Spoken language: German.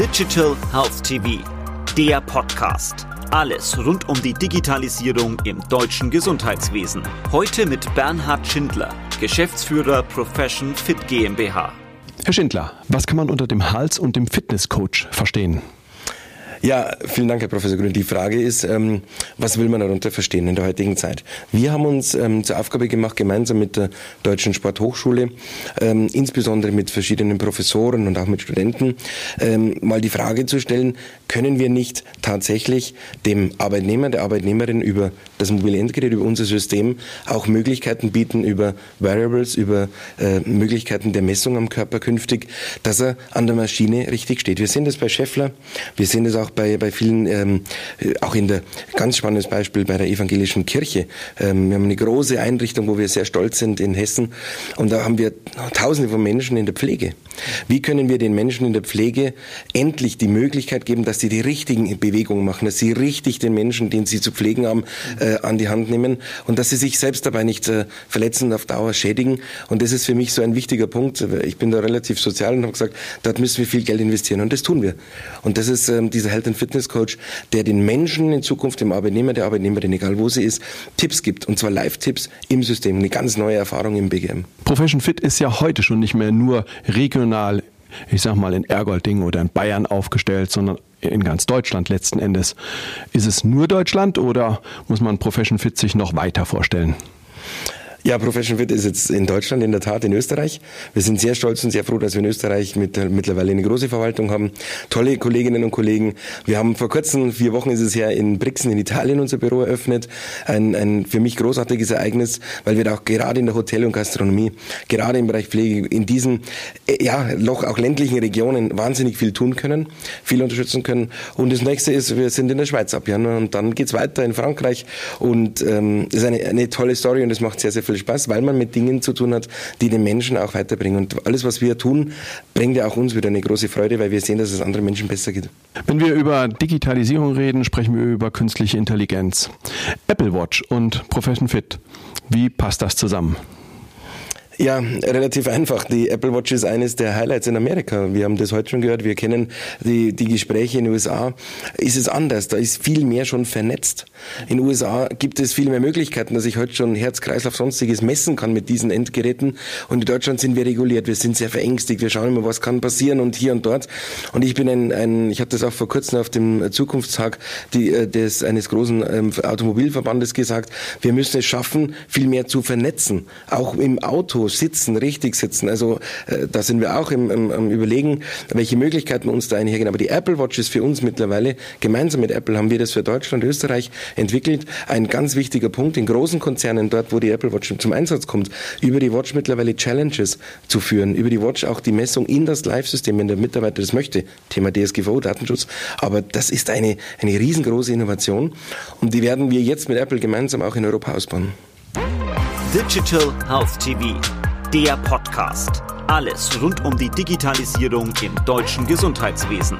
Digital Health TV, der Podcast. Alles rund um die Digitalisierung im deutschen Gesundheitswesen. Heute mit Bernhard Schindler, Geschäftsführer Profession Fit GmbH. Herr Schindler, was kann man unter dem Hals- und dem Fitnesscoach verstehen? Ja, vielen Dank, Herr Professor Grün. Die Frage ist, ähm, was will man darunter verstehen in der heutigen Zeit? Wir haben uns ähm, zur Aufgabe gemacht, gemeinsam mit der Deutschen Sporthochschule, ähm, insbesondere mit verschiedenen Professoren und auch mit Studenten, ähm, mal die Frage zu stellen, können wir nicht tatsächlich dem Arbeitnehmer, der Arbeitnehmerin über das mobile Endgerät, über unser System auch Möglichkeiten bieten, über Variables, über äh, Möglichkeiten der Messung am Körper künftig, dass er an der Maschine richtig steht. Wir sehen das bei Scheffler, wir sehen das auch auch bei, bei vielen, ähm, auch in der, ganz spannendes Beispiel bei der evangelischen Kirche. Ähm, wir haben eine große Einrichtung, wo wir sehr stolz sind in Hessen. Und da haben wir Tausende von Menschen in der Pflege. Wie können wir den Menschen in der Pflege endlich die Möglichkeit geben, dass sie die richtigen Bewegungen machen, dass sie richtig den Menschen, den sie zu pflegen haben, äh, an die Hand nehmen und dass sie sich selbst dabei nicht äh, verletzen und auf Dauer schädigen. Und das ist für mich so ein wichtiger Punkt. Ich bin da relativ sozial und habe gesagt, dort müssen wir viel Geld investieren und das tun wir. Und das ist ähm, dieser Health and Fitness Coach, der den Menschen in Zukunft, dem Arbeitnehmer, der Arbeitnehmerin, egal wo sie ist, Tipps gibt. Und zwar Live-Tipps im System. Eine ganz neue Erfahrung im BGM. Profession Fit ist ja heute schon nicht mehr nur regional, ich sag mal in Ergolding oder in Bayern aufgestellt, sondern in ganz Deutschland letzten Endes. Ist es nur Deutschland oder muss man Profession Fit sich noch weiter vorstellen? Ja, Profession Fit ist jetzt in Deutschland, in der Tat in Österreich. Wir sind sehr stolz und sehr froh, dass wir in Österreich mit, mittlerweile eine große Verwaltung haben. Tolle Kolleginnen und Kollegen. Wir haben vor kurzem, vier Wochen ist es her, in Brixen in Italien unser Büro eröffnet. Ein, ein für mich großartiges Ereignis, weil wir da auch gerade in der Hotel- und Gastronomie, gerade im Bereich Pflege, in diesen, äh, ja, auch ländlichen Regionen wahnsinnig viel tun können, viel unterstützen können. Und das nächste ist, wir sind in der Schweiz ab Januar und dann geht's weiter in Frankreich und ähm, das ist eine, eine tolle Story und es macht sehr, sehr viel viel Spaß, weil man mit Dingen zu tun hat, die den Menschen auch weiterbringen. Und alles, was wir tun, bringt ja auch uns wieder eine große Freude, weil wir sehen, dass es anderen Menschen besser geht. Wenn wir über Digitalisierung reden, sprechen wir über künstliche Intelligenz. Apple Watch und Profession Fit. Wie passt das zusammen? Ja, relativ einfach. Die Apple Watch ist eines der Highlights in Amerika. Wir haben das heute schon gehört. Wir kennen die, die Gespräche in den USA. Ist es anders? Da ist viel mehr schon vernetzt. In den USA gibt es viel mehr Möglichkeiten, dass ich heute schon Herz, Kreislauf, sonstiges messen kann mit diesen Endgeräten. Und in Deutschland sind wir reguliert. Wir sind sehr verängstigt. Wir schauen immer, was kann passieren und hier und dort. Und ich bin ein, ein ich hatte das auch vor kurzem auf dem Zukunftstag die, äh, des, eines großen ähm, Automobilverbandes gesagt. Wir müssen es schaffen, viel mehr zu vernetzen. Auch im Auto sitzen, richtig sitzen. Also äh, da sind wir auch im, im, im Überlegen, welche Möglichkeiten uns da einhergehen. Aber die Apple Watch ist für uns mittlerweile, gemeinsam mit Apple haben wir das für Deutschland, Österreich entwickelt. Ein ganz wichtiger Punkt in großen Konzernen, dort wo die Apple Watch zum Einsatz kommt, über die Watch mittlerweile Challenges zu führen, über die Watch auch die Messung in das Live-System, wenn der Mitarbeiter das möchte. Thema DSGVO, Datenschutz. Aber das ist eine, eine riesengroße Innovation und die werden wir jetzt mit Apple gemeinsam auch in Europa ausbauen. Digital Health TV, der Podcast. Alles rund um die Digitalisierung im deutschen Gesundheitswesen.